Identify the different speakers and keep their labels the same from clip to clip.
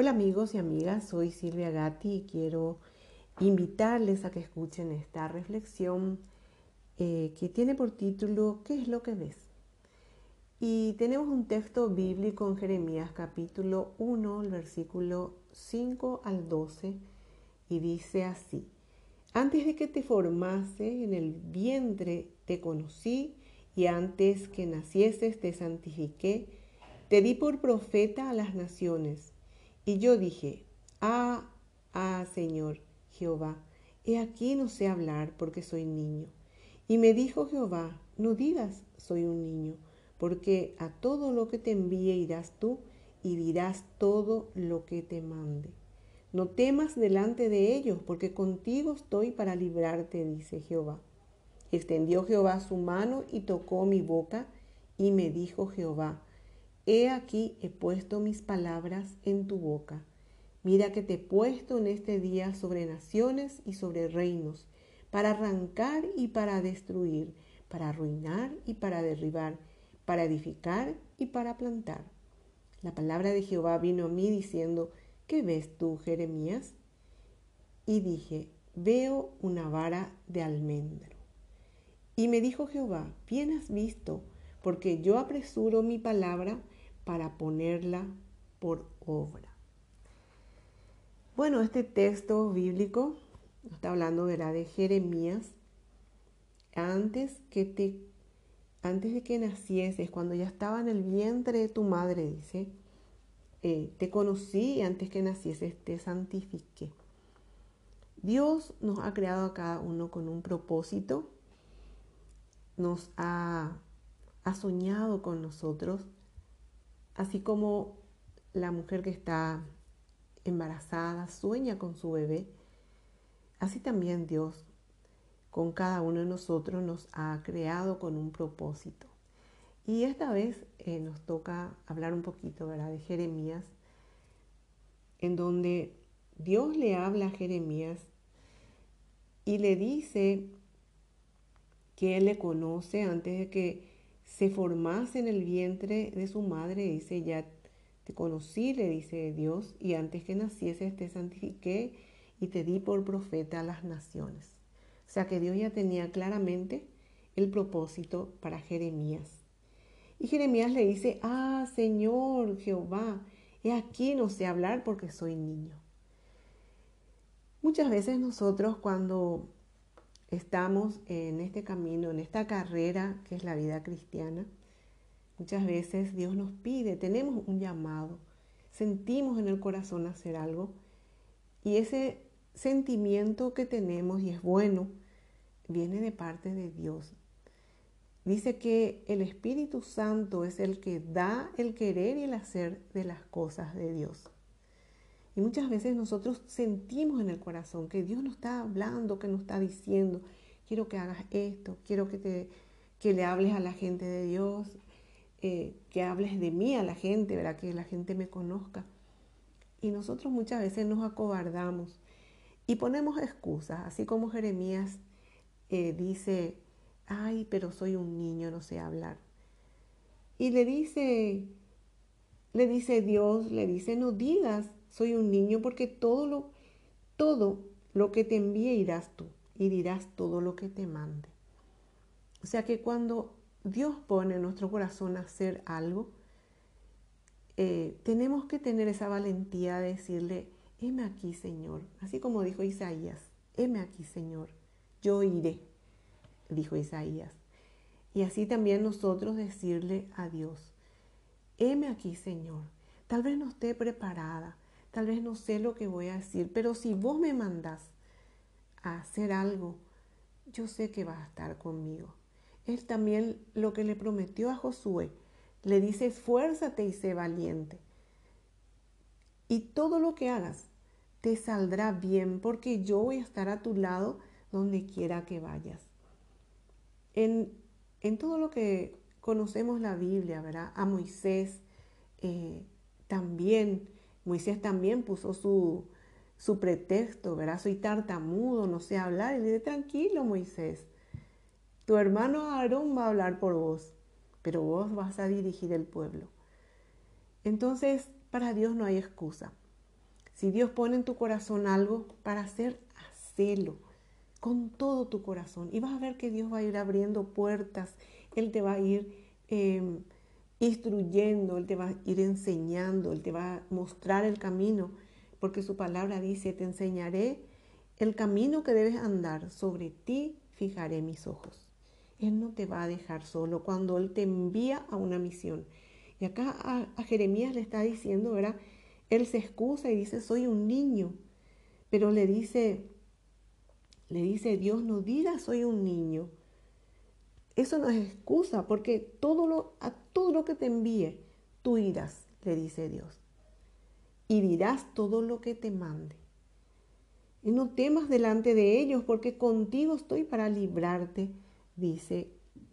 Speaker 1: Hola amigos y amigas, soy Silvia Gatti y quiero invitarles a que escuchen esta reflexión eh, que tiene por título ¿Qué es lo que ves? Y tenemos un texto bíblico en Jeremías capítulo 1, el versículo 5 al 12, y dice así, antes de que te formase en el vientre te conocí y antes que nacieses te santifiqué, te di por profeta a las naciones y yo dije, ah, ah, Señor Jehová, he aquí no sé hablar porque soy niño. Y me dijo Jehová, no digas soy un niño, porque a todo lo que te envíe irás tú y dirás todo lo que te mande. No temas delante de ellos, porque contigo estoy para librarte, dice Jehová. Extendió Jehová su mano y tocó mi boca, y me dijo Jehová, He aquí he puesto mis palabras en tu boca. Mira que te he puesto en este día sobre naciones y sobre reinos, para arrancar y para destruir, para arruinar y para derribar, para edificar y para plantar. La palabra de Jehová vino a mí diciendo, ¿qué ves tú, Jeremías? Y dije, veo una vara de almendro. Y me dijo Jehová, bien has visto, porque yo apresuro mi palabra para ponerla por obra. Bueno, este texto bíblico está hablando de Jeremías antes que te antes de que nacieses, cuando ya estaba en el vientre de tu madre, dice, eh, te conocí y antes que nacieses te santifiqué. Dios nos ha creado a cada uno con un propósito, nos ha, ha soñado con nosotros Así como la mujer que está embarazada sueña con su bebé, así también Dios con cada uno de nosotros nos ha creado con un propósito. Y esta vez eh, nos toca hablar un poquito ¿verdad? de Jeremías, en donde Dios le habla a Jeremías y le dice que Él le conoce antes de que se formase en el vientre de su madre, dice, ya te conocí, le dice Dios, y antes que nacieses te santifiqué y te di por profeta a las naciones. O sea que Dios ya tenía claramente el propósito para Jeremías. Y Jeremías le dice, ah, Señor Jehová, he aquí no sé hablar porque soy niño. Muchas veces nosotros cuando estamos en este camino, en esta carrera que es la vida cristiana, muchas veces Dios nos pide, tenemos un llamado, sentimos en el corazón hacer algo y ese sentimiento que tenemos y es bueno, viene de parte de Dios. Dice que el Espíritu Santo es el que da el querer y el hacer de las cosas de Dios. Muchas veces nosotros sentimos en el corazón que Dios nos está hablando, que nos está diciendo, quiero que hagas esto, quiero que, te, que le hables a la gente de Dios, eh, que hables de mí a la gente, ¿verdad? que la gente me conozca. Y nosotros muchas veces nos acobardamos y ponemos excusas, así como Jeremías eh, dice, ay, pero soy un niño, no sé hablar. Y le dice, le dice Dios, le dice, no digas soy un niño porque todo lo, todo lo que te envíe irás tú y dirás todo lo que te mande. O sea que cuando Dios pone en nuestro corazón hacer algo, eh, tenemos que tener esa valentía de decirle, heme aquí, Señor. Así como dijo Isaías, heme aquí, Señor. Yo iré, dijo Isaías. Y así también nosotros decirle a Dios, heme aquí, Señor. Tal vez no esté preparada, tal vez no sé lo que voy a decir, pero si vos me mandás a hacer algo, yo sé que vas a estar conmigo. Él también lo que le prometió a Josué, le dice, esfuérzate y sé valiente. Y todo lo que hagas te saldrá bien porque yo voy a estar a tu lado donde quiera que vayas. En, en todo lo que conocemos la Biblia, ¿verdad? A Moisés eh, también Moisés también puso su, su pretexto, ¿verdad? Soy tartamudo, no sé hablar. Y le dice, tranquilo, Moisés, tu hermano Aarón va a hablar por vos, pero vos vas a dirigir el pueblo. Entonces, para Dios no hay excusa. Si Dios pone en tu corazón algo para hacer, hacelo con todo tu corazón. Y vas a ver que Dios va a ir abriendo puertas, Él te va a ir em, instruyendo, Él te va a ir enseñando, Él te va a mostrar el camino, porque su palabra dice, te enseñaré el camino que debes andar, sobre ti fijaré mis ojos. Él no te va a dejar solo cuando Él te envía a una misión. Y acá a, Jeremías le está diciendo, ¿verdad? Él se excusa y dice, soy un niño. Pero le dice, le dice Dios, no digas soy un niño. Eso no es excusa, porque todo lo, a todo lo que te envíe, tú irás, le dice Dios. Y dirás todo lo que te mande. Y no temas delante de ellos, porque contigo estoy para librarte, dice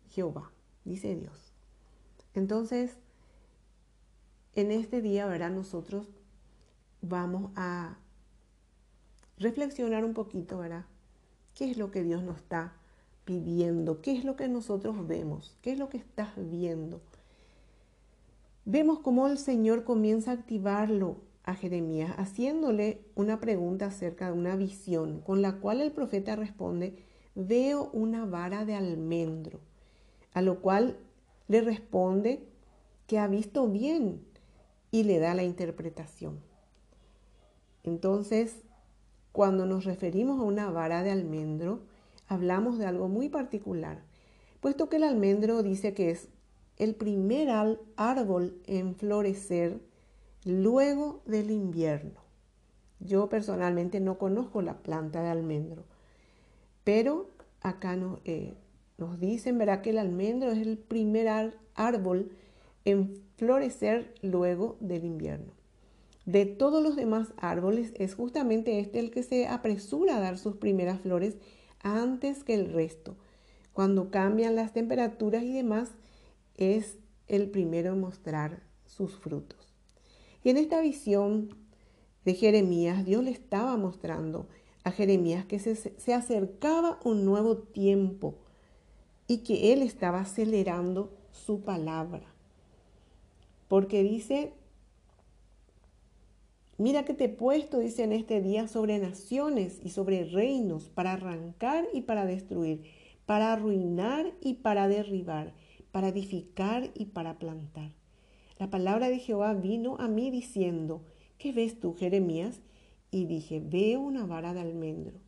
Speaker 1: Jehová, dice Dios. Entonces, en este día, ¿verdad? Nosotros vamos a reflexionar un poquito, ¿verdad? ¿Qué es lo que Dios nos está pidiendo? ¿Qué es lo que nosotros vemos? ¿Qué es lo que estás viendo? Vemos cómo el Señor comienza a activarlo a Jeremías, haciéndole una pregunta acerca de una visión, con la cual el profeta responde, veo una vara de almendro, a lo cual le responde que ha visto bien y le da la interpretación. Entonces, cuando nos referimos a una vara de almendro, hablamos de algo muy particular, puesto que el almendro dice que es el primer árbol en florecer luego del invierno. Yo personalmente no conozco la planta de almendro, pero acá eh, nos dicen, verá que el almendro es el primer árbol en florecer luego del invierno. De todos los demás árboles es justamente este el que se apresura a dar sus primeras flores antes que el resto. Cuando cambian las temperaturas y demás, es el primero en mostrar sus frutos. Y en esta visión de Jeremías, Dios le estaba mostrando a Jeremías que se, acercaba un nuevo tiempo y que él estaba acelerando su palabra. Porque dice, mira que te he puesto, dice en este día, sobre naciones y sobre reinos, para arrancar y para destruir, para arruinar y para derribar, para edificar y para plantar. La palabra de Jehová vino a mí diciendo, ¿qué ves tú, Jeremías? Y dije, veo una vara de almendro.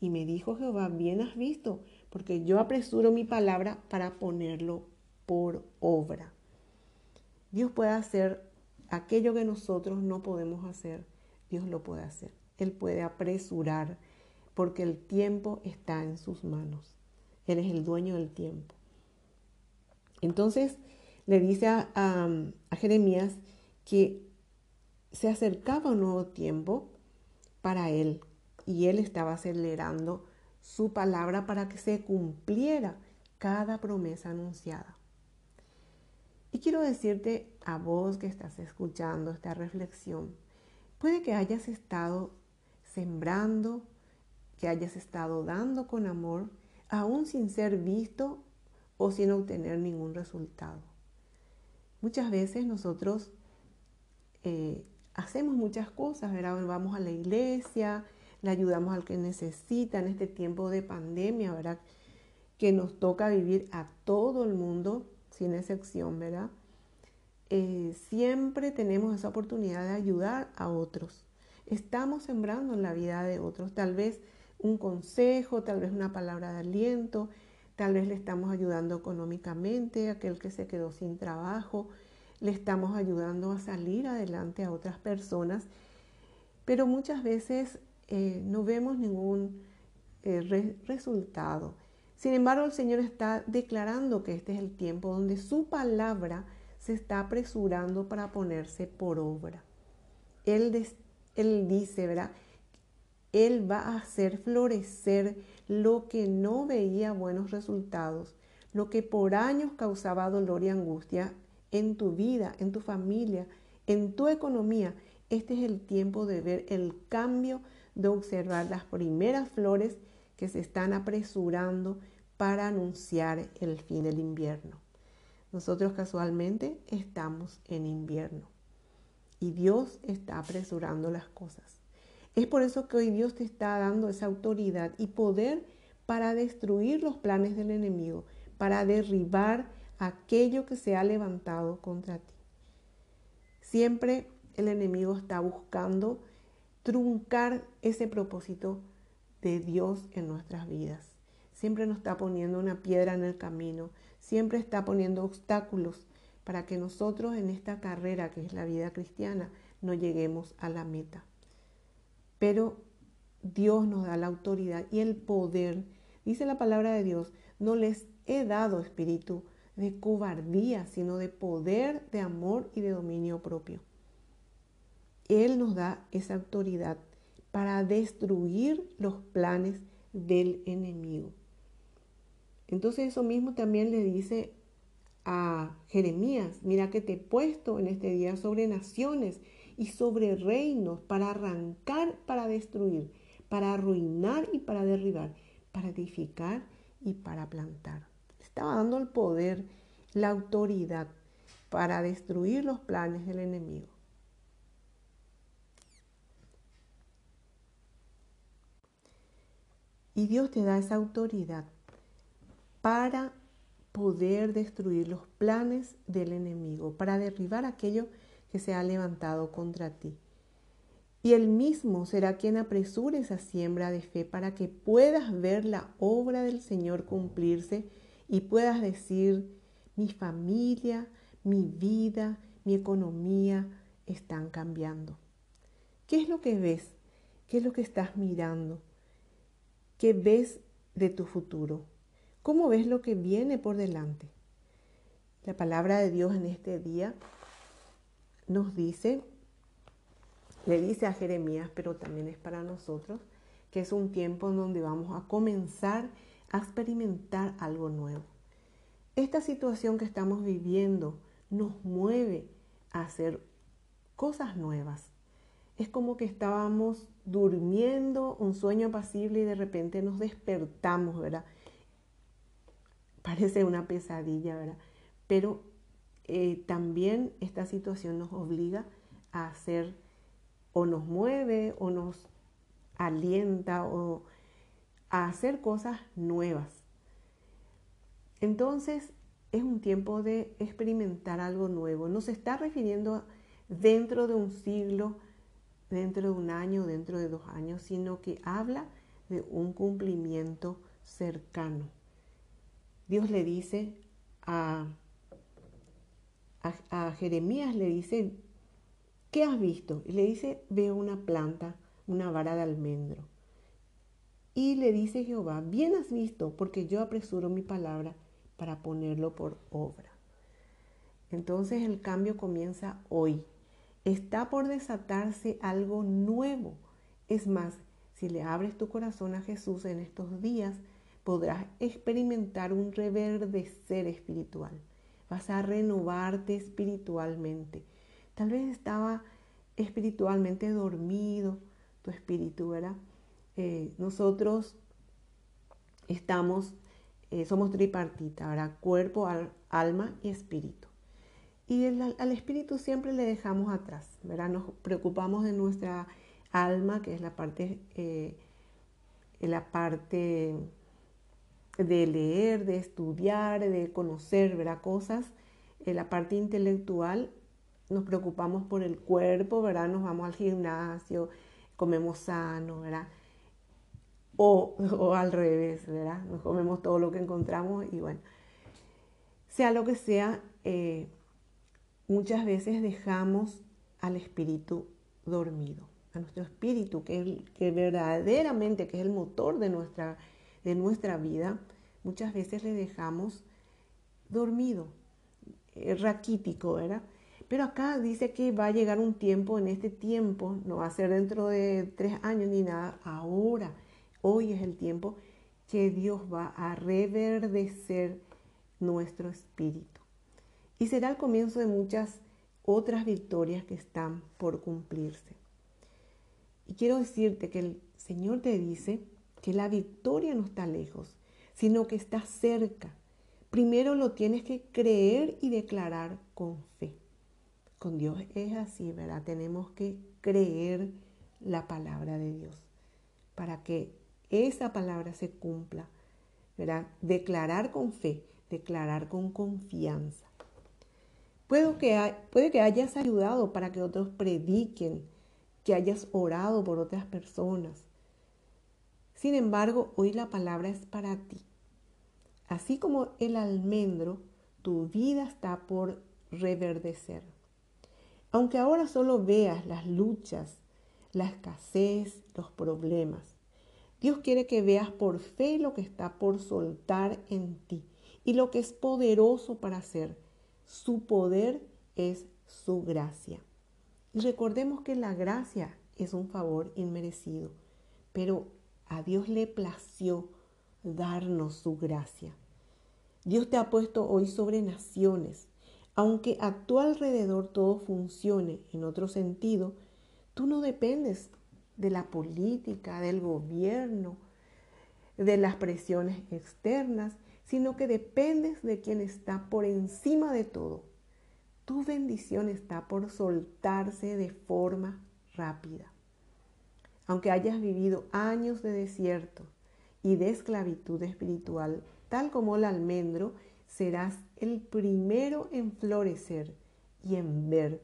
Speaker 1: Y me dijo Jehová, bien has visto, porque yo apresuro mi palabra para ponerlo por obra. Dios puede hacer aquello que nosotros no podemos hacer, Dios lo puede hacer. Él puede apresurar, porque el tiempo está en sus manos. Él es el dueño del tiempo. Entonces, le dice a, Jeremías que se acercaba un nuevo tiempo para él y él estaba acelerando su palabra para que se cumpliera cada promesa anunciada. Y quiero decirte a vos que estás escuchando esta reflexión, puede que hayas estado sembrando, que hayas estado dando con amor, aún sin ser visto o sin obtener ningún resultado. Muchas veces nosotros eh, hacemos muchas cosas, ¿verdad? Vamos a la iglesia, le ayudamos al que necesita en este tiempo de pandemia, ¿verdad? Que nos toca vivir a todo el mundo, sin excepción, ¿verdad? Eh, siempre tenemos esa oportunidad de ayudar a otros. Estamos sembrando en la vida de otros, tal vez un consejo, tal vez una palabra de aliento, Tal vez le estamos ayudando económicamente a aquel que se quedó sin trabajo, le estamos ayudando a salir adelante a otras personas, pero muchas veces eh, no vemos ningún eh, resultado. Sin embargo, el Señor está declarando que este es el tiempo donde su palabra se está apresurando para ponerse por obra. Él, él dice, ¿verdad? Él va a hacer florecer lo que no veía buenos resultados, lo que por años causaba dolor y angustia en tu vida, en tu familia, en tu economía. Este es el tiempo de ver el cambio, de observar las primeras flores que se están apresurando para anunciar el fin del invierno. Nosotros casualmente estamos en invierno y Dios está apresurando las cosas. Es por eso que hoy Dios te está dando esa autoridad y poder para destruir los planes del enemigo, para derribar aquello que se ha levantado contra ti. Siempre el enemigo está buscando truncar ese propósito de Dios en nuestras vidas. Siempre nos está poniendo una piedra en el camino, siempre está poniendo obstáculos para que nosotros en esta carrera que es la vida cristiana no lleguemos a la meta. Pero Dios nos da la autoridad y el poder. Dice la palabra de Dios, no les he dado espíritu de cobardía, sino de poder, de amor y de dominio propio. Él nos da esa autoridad para destruir los planes del enemigo. Entonces eso mismo también le dice a Jeremías, mira que te he puesto en este día sobre naciones y sobre reinos para arrancar, para destruir, para arruinar y para derribar, para edificar y para plantar. Estaba dando el poder, la autoridad para destruir los planes del enemigo. Y Dios te da esa autoridad para poder destruir los planes del enemigo, para derribar aquello que se ha levantado contra ti. Y él mismo será quien apresure esa siembra de fe para que puedas ver la obra del Señor cumplirse y puedas decir, mi familia, mi vida, mi economía están cambiando. ¿Qué es lo que ves? ¿Qué es lo que estás mirando? ¿Qué ves de tu futuro? ¿Cómo ves lo que viene por delante? La palabra de Dios en este día nos dice, le dice a Jeremías, pero también es para nosotros, que es un tiempo en donde vamos a comenzar a experimentar algo nuevo. Esta situación que estamos viviendo nos mueve a hacer cosas nuevas. Es como que estábamos durmiendo un sueño apacible y de repente nos despertamos, ¿verdad? Parece una pesadilla, ¿verdad? Pero eh, también esta situación nos obliga a hacer o nos mueve o nos alienta o a hacer cosas nuevas. Entonces es un tiempo de experimentar algo nuevo. No se está refiriendo dentro de un siglo, dentro de un año, dentro de dos años, sino que habla de un cumplimiento cercano. Dios le dice a, a, Jeremías, le dice, ¿qué has visto? Y le dice, veo una planta, una vara de almendro. Y le dice Jehová, bien has visto, porque yo apresuro mi palabra para ponerlo por obra. Entonces el cambio comienza hoy. Está por desatarse algo nuevo. Es más, si le abres tu corazón a Jesús en estos días, podrás experimentar un reverdecer espiritual. Vas a renovarte espiritualmente. Tal vez estaba espiritualmente dormido tu espíritu, ¿verdad? Eh, nosotros estamos eh, somos tripartita, ¿verdad? Cuerpo, alma y espíritu. Y al espíritu siempre le dejamos atrás, ¿verdad? Nos preocupamos de nuestra alma, que es la parte, eh, la parte de leer, de estudiar, de conocer, ¿verdad? Cosas. En la parte intelectual nos preocupamos por el cuerpo, ¿verdad? Nos vamos al gimnasio, comemos sano, ¿verdad? o, al revés, ¿verdad? Nos comemos todo lo que encontramos y bueno, sea lo que sea, eh, muchas veces dejamos al espíritu dormido, a nuestro espíritu, que, que verdaderamente que es el motor de nuestra, de nuestra vida, muchas veces le dejamos dormido, eh, raquítico, ¿verdad? Pero acá dice que va a llegar un tiempo, en este tiempo, no va a ser dentro de tres años ni nada, ahora Hoy es el tiempo que Dios va a reverdecer nuestro espíritu. Y será el comienzo de muchas otras victorias que están por cumplirse. Y quiero decirte que el Señor te dice que la victoria no está lejos, sino que está cerca. Primero lo tienes que creer y declarar con fe. Con Dios es así, ¿verdad? Tenemos que creer la palabra de Dios, para que esa palabra se cumpla. ¿verdad? Declarar con fe, declarar con confianza. Puede que, hayas ayudado para que otros prediquen, que hayas orado por otras personas. Sin embargo, hoy la palabra es para ti. Así como el almendro, tu vida está por reverdecer. Aunque ahora solo veas las luchas, la escasez, los problemas, Dios quiere que veas por fe lo que está por soltar en ti y lo que es poderoso para hacer. Su poder es su gracia. Y recordemos que la gracia es un favor inmerecido, pero a Dios le plació darnos su gracia. Dios te ha puesto hoy sobre naciones. Aunque a tu alrededor todo funcione en otro sentido, tú no dependes de la política, del gobierno, de las presiones externas, sino que dependes de quien está por encima de todo. Tu bendición está por soltarse de forma rápida. Aunque hayas vivido años de desierto y de esclavitud espiritual, tal como el almendro, serás el primero en florecer y en ver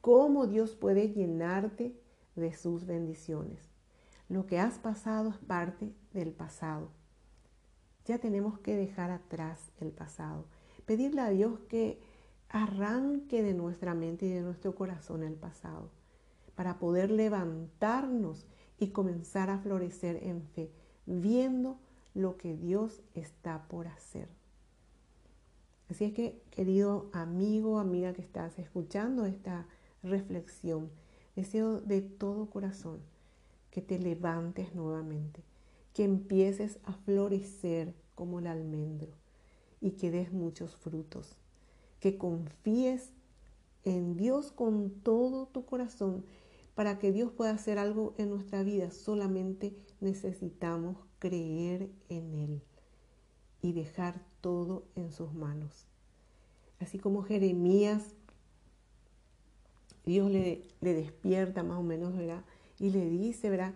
Speaker 1: cómo Dios puede llenarte de sus bendiciones. Lo que has pasado es parte del pasado. Ya tenemos que dejar atrás el pasado. Pedirle a Dios que arranque de nuestra mente y de nuestro corazón el pasado para poder levantarnos y comenzar a florecer en fe, viendo lo que Dios está por hacer. Así es que, querido amigo, amiga que estás escuchando esta reflexión, deseo de todo corazón que te levantes nuevamente, que empieces a florecer como el almendro y que des muchos frutos, que confíes en Dios con todo tu corazón para que Dios pueda hacer algo en nuestra vida. Solamente necesitamos creer en Él y dejar todo en sus manos. Así como Jeremías, Dios le, le despierta más o menos, ¿verdad? Y le dice, ¿verdad?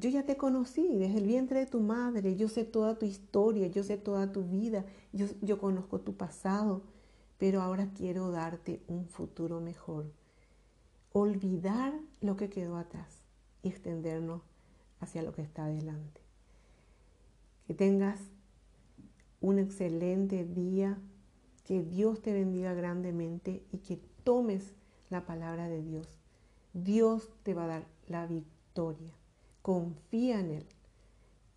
Speaker 1: Yo ya te conocí desde el vientre de tu madre, yo sé toda tu historia, yo sé toda tu vida, yo, conozco tu pasado, pero ahora quiero darte un futuro mejor. Olvidar lo que quedó atrás y extendernos hacia lo que está adelante. Que tengas un excelente día, que Dios te bendiga grandemente y que tomes la palabra de Dios. Dios te va a dar la victoria. Confía en Él.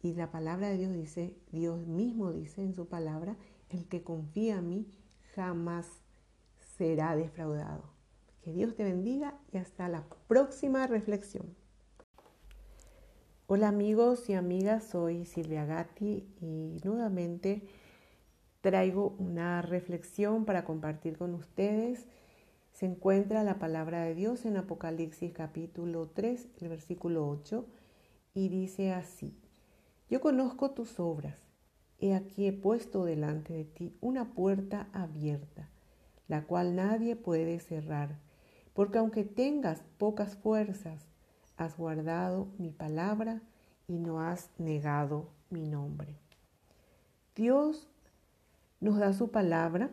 Speaker 1: Y la palabra de Dios dice, Dios mismo dice en su palabra, el que confía en mí jamás será defraudado. Que Dios te bendiga y hasta la próxima reflexión. Hola amigos y amigas, soy Silvia Gatti y nuevamente traigo una reflexión para compartir con ustedes. Se encuentra la palabra de Dios en Apocalipsis capítulo 3, el versículo 8, y dice así, yo conozco tus obras, he aquí he puesto delante de ti una puerta abierta, la cual nadie puede cerrar, porque aunque tengas pocas fuerzas, has guardado mi palabra y no has negado mi nombre. Dios nos da su palabra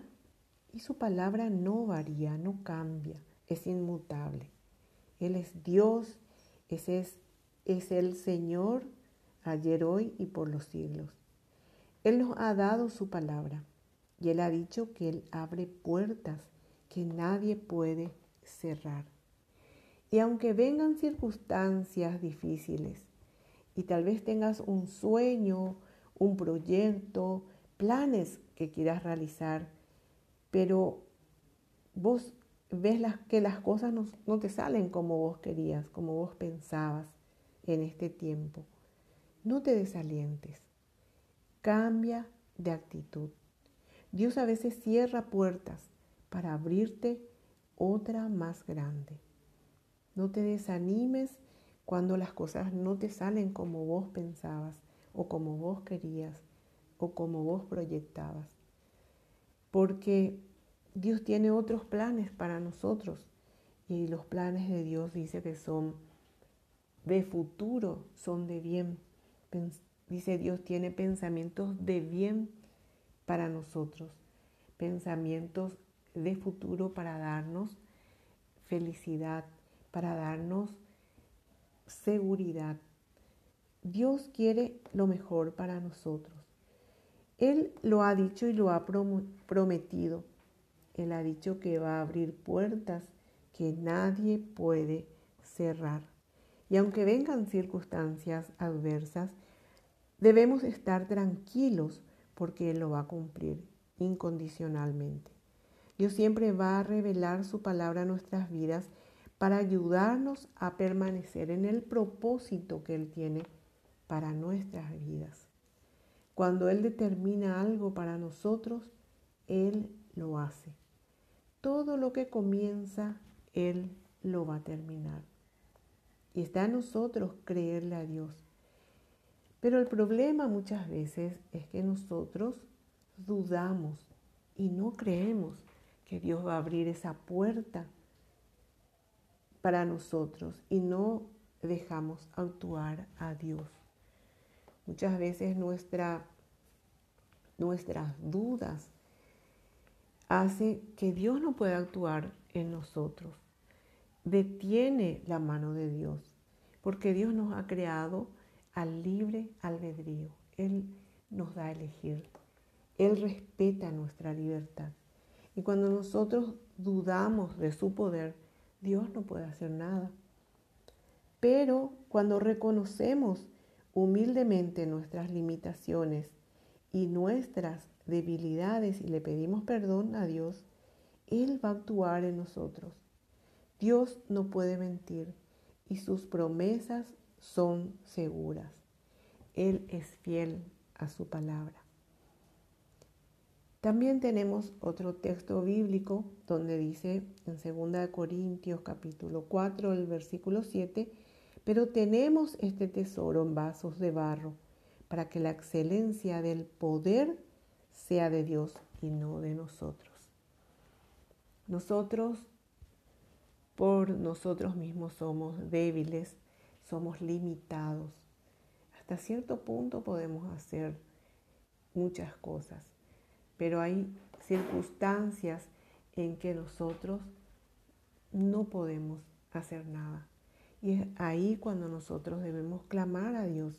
Speaker 1: y su palabra no varía, no cambia, es inmutable. Él es Dios, ese es, es el Señor ayer, hoy y por los siglos. Él nos ha dado su palabra y Él ha dicho que Él abre puertas que nadie puede cerrar. Y aunque vengan circunstancias difíciles y tal vez tengas un sueño, un proyecto, planes que quieras realizar, pero vos ves que las cosas no, no te salen como vos querías, como vos pensabas en este tiempo. No te desalientes. Cambia de actitud. Dios a veces cierra puertas para abrirte otra más grande. No te desanimes cuando las cosas no te salen como vos pensabas o como vos querías o como vos proyectabas. Porque Dios tiene otros planes para nosotros Y los planes de Dios dice que son de futuro, son de bien. Dice Dios tiene pensamientos de bien para nosotros, pensamientos de futuro para darnos felicidad, para darnos seguridad. Dios quiere lo mejor para nosotros. Él lo ha dicho y lo ha prometido. Él ha dicho que va a abrir puertas que nadie puede cerrar. Y aunque vengan circunstancias adversas, debemos estar tranquilos porque Él lo va a cumplir incondicionalmente. Dios siempre va a revelar su palabra a nuestras vidas para ayudarnos a permanecer en el propósito que Él tiene para nuestras vidas. Cuando Él determina algo para nosotros, Él lo hace. Todo lo que comienza, Él lo va a terminar. Y está en nosotros creerle a Dios. Pero el problema muchas veces es que nosotros dudamos y no creemos que Dios va a abrir esa puerta para nosotros y no dejamos actuar a Dios. Muchas veces nuestra, nuestras dudas hace que Dios no pueda actuar en nosotros. Detiene la mano de Dios, porque Dios nos ha creado al libre albedrío. Él nos da a elegir. Él respeta nuestra libertad. Y cuando nosotros dudamos de su poder, Dios no puede hacer nada. Pero cuando reconocemos humildemente nuestras limitaciones y nuestras debilidades y le pedimos perdón a Dios, Él va a actuar en nosotros. Dios no puede mentir y sus promesas son seguras. Él es fiel a su palabra. También tenemos otro texto bíblico donde dice en 2 Corintios capítulo 4, el versículo 7, pero tenemos este tesoro en vasos de barro para que la excelencia del poder sea de Dios y no de nosotros. Nosotros, por nosotros mismos somos débiles, somos limitados. Hasta cierto punto podemos hacer muchas cosas pero hay circunstancias en que nosotros no podemos hacer nada. Y es ahí cuando nosotros debemos clamar a Dios,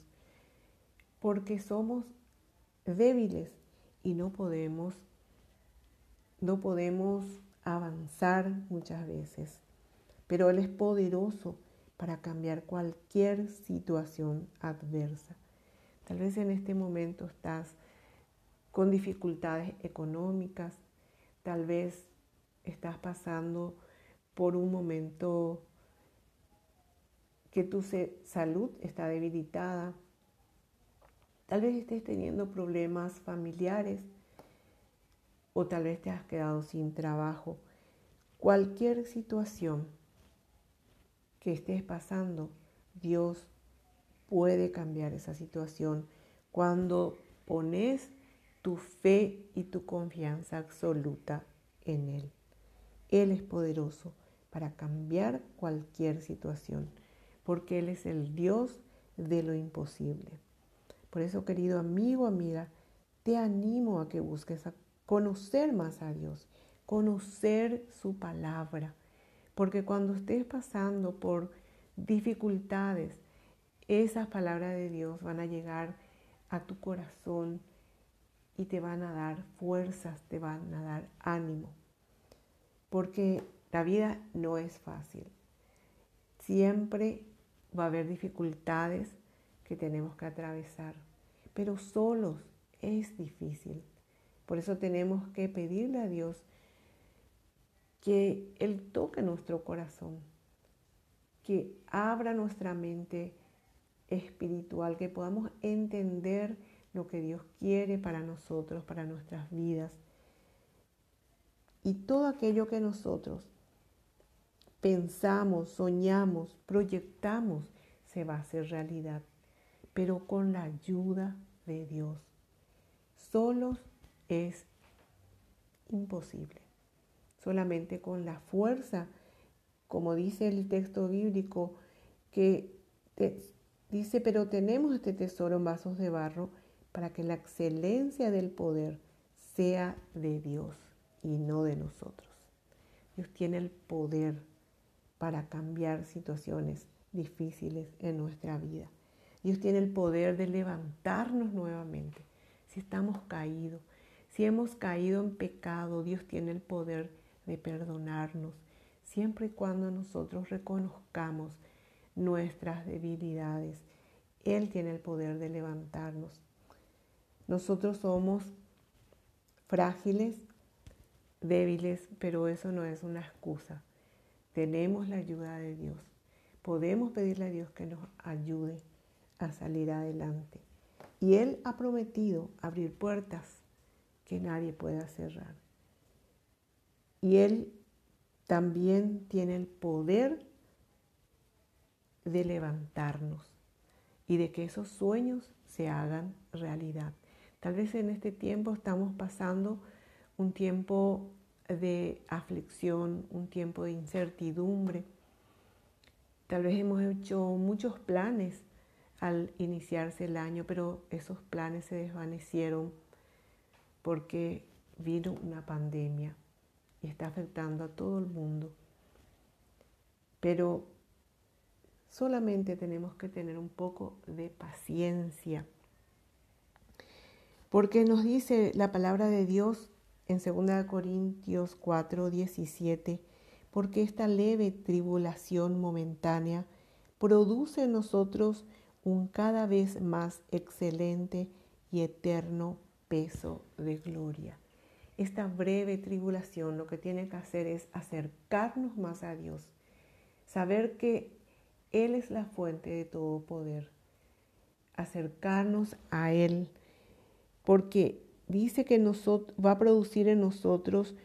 Speaker 1: porque somos débiles y no podemos no podemos avanzar muchas veces, pero Él es poderoso para cambiar cualquier situación adversa. Tal vez en este momento estás con dificultades económicas, tal vez estás pasando por un momento que tu salud está debilitada, tal vez estés teniendo problemas familiares o tal vez te has quedado sin trabajo. Cualquier situación que estés pasando, Dios puede cambiar esa situación cuando pones tu fe y tu confianza absoluta en Él. Él es poderoso para cambiar cualquier situación, porque Él es el Dios de lo imposible. Por eso, querido amigo, amiga, te animo a que busques conocer más a Dios, conocer su palabra, porque cuando estés pasando por dificultades, esas palabras de Dios van a llegar a tu corazón, y te van a dar fuerzas, te van a dar ánimo. Porque la vida no es fácil. Siempre va a haber dificultades que tenemos que atravesar, pero solos es difícil. Por eso tenemos que pedirle a Dios que Él toque nuestro corazón, que abra nuestra mente espiritual, que podamos entender lo que Dios quiere para nosotros, para nuestras vidas. Y todo aquello que nosotros pensamos, soñamos, proyectamos, se va a hacer realidad, pero con la ayuda de Dios. Solos es imposible. Solamente con la fuerza, como dice el texto bíblico, que dice, pero tenemos este tesoro en vasos de barro para que la excelencia del poder sea de Dios y no de nosotros. Dios tiene el poder para cambiar situaciones difíciles en nuestra vida. Dios tiene el poder de levantarnos nuevamente. Si estamos caídos, si hemos caído en pecado, Dios tiene el poder de perdonarnos, siempre y cuando nosotros reconozcamos nuestras debilidades. Él tiene el poder de levantarnos. Nosotros somos frágiles, débiles, pero eso no es una excusa. Tenemos la ayuda de Dios. Podemos pedirle a Dios que nos ayude a salir adelante. Y Él ha prometido abrir puertas que nadie pueda cerrar. Y Él también tiene el poder de levantarnos y de que esos sueños se hagan realidad. Tal vez en este tiempo estamos pasando un tiempo de aflicción, un tiempo de incertidumbre. Tal vez hemos hecho muchos planes al iniciarse el año, pero esos planes se desvanecieron porque vino una pandemia y está afectando a todo el mundo. Pero solamente tenemos que tener un poco de paciencia. Porque nos dice la palabra de Dios en 2 Corintios 4, 17, porque esta leve tribulación momentánea produce en nosotros un cada vez más excelente y eterno peso de gloria. Esta breve tribulación lo que tiene que hacer es acercarnos más a Dios, saber que Él es la fuente de todo poder, acercarnos a Él, porque dice que va a producir en nosotros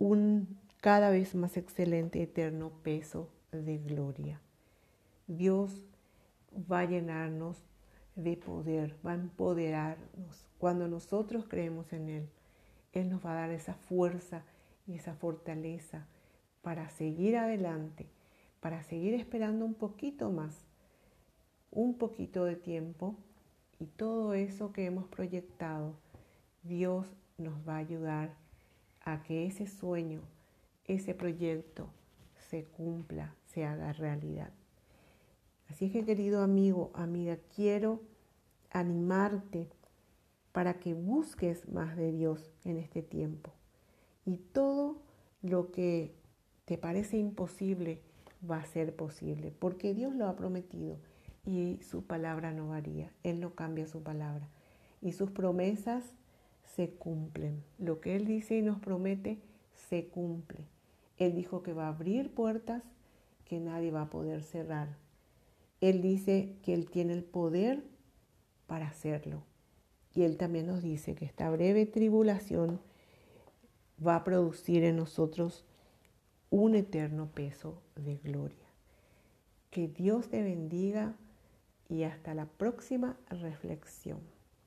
Speaker 1: un cada vez más excelente, eterno peso de gloria. Dios va a llenarnos de poder, va a empoderarnos. Cuando nosotros creemos en Él, Él nos va a dar esa fuerza y esa fortaleza para seguir adelante, para seguir esperando un poquito más, un poquito de tiempo y todo eso que hemos proyectado, Dios nos va a ayudar a que ese sueño, ese proyecto se cumpla, se haga realidad. Así es que querido amigo, amiga, quiero animarte para que busques más de Dios en este tiempo. Y todo lo que te parece imposible va a ser posible, porque Dios lo ha prometido y su palabra no varía, Él no cambia su palabra. Y sus promesas se cumplen. Lo que Él dice y nos promete se cumple. Él dijo que va a abrir puertas que nadie va a poder cerrar. Él dice que Él tiene el poder para hacerlo. Y Él también nos dice que esta breve tribulación va a producir en nosotros un eterno peso de gloria. Que Dios te bendiga y hasta la próxima reflexión.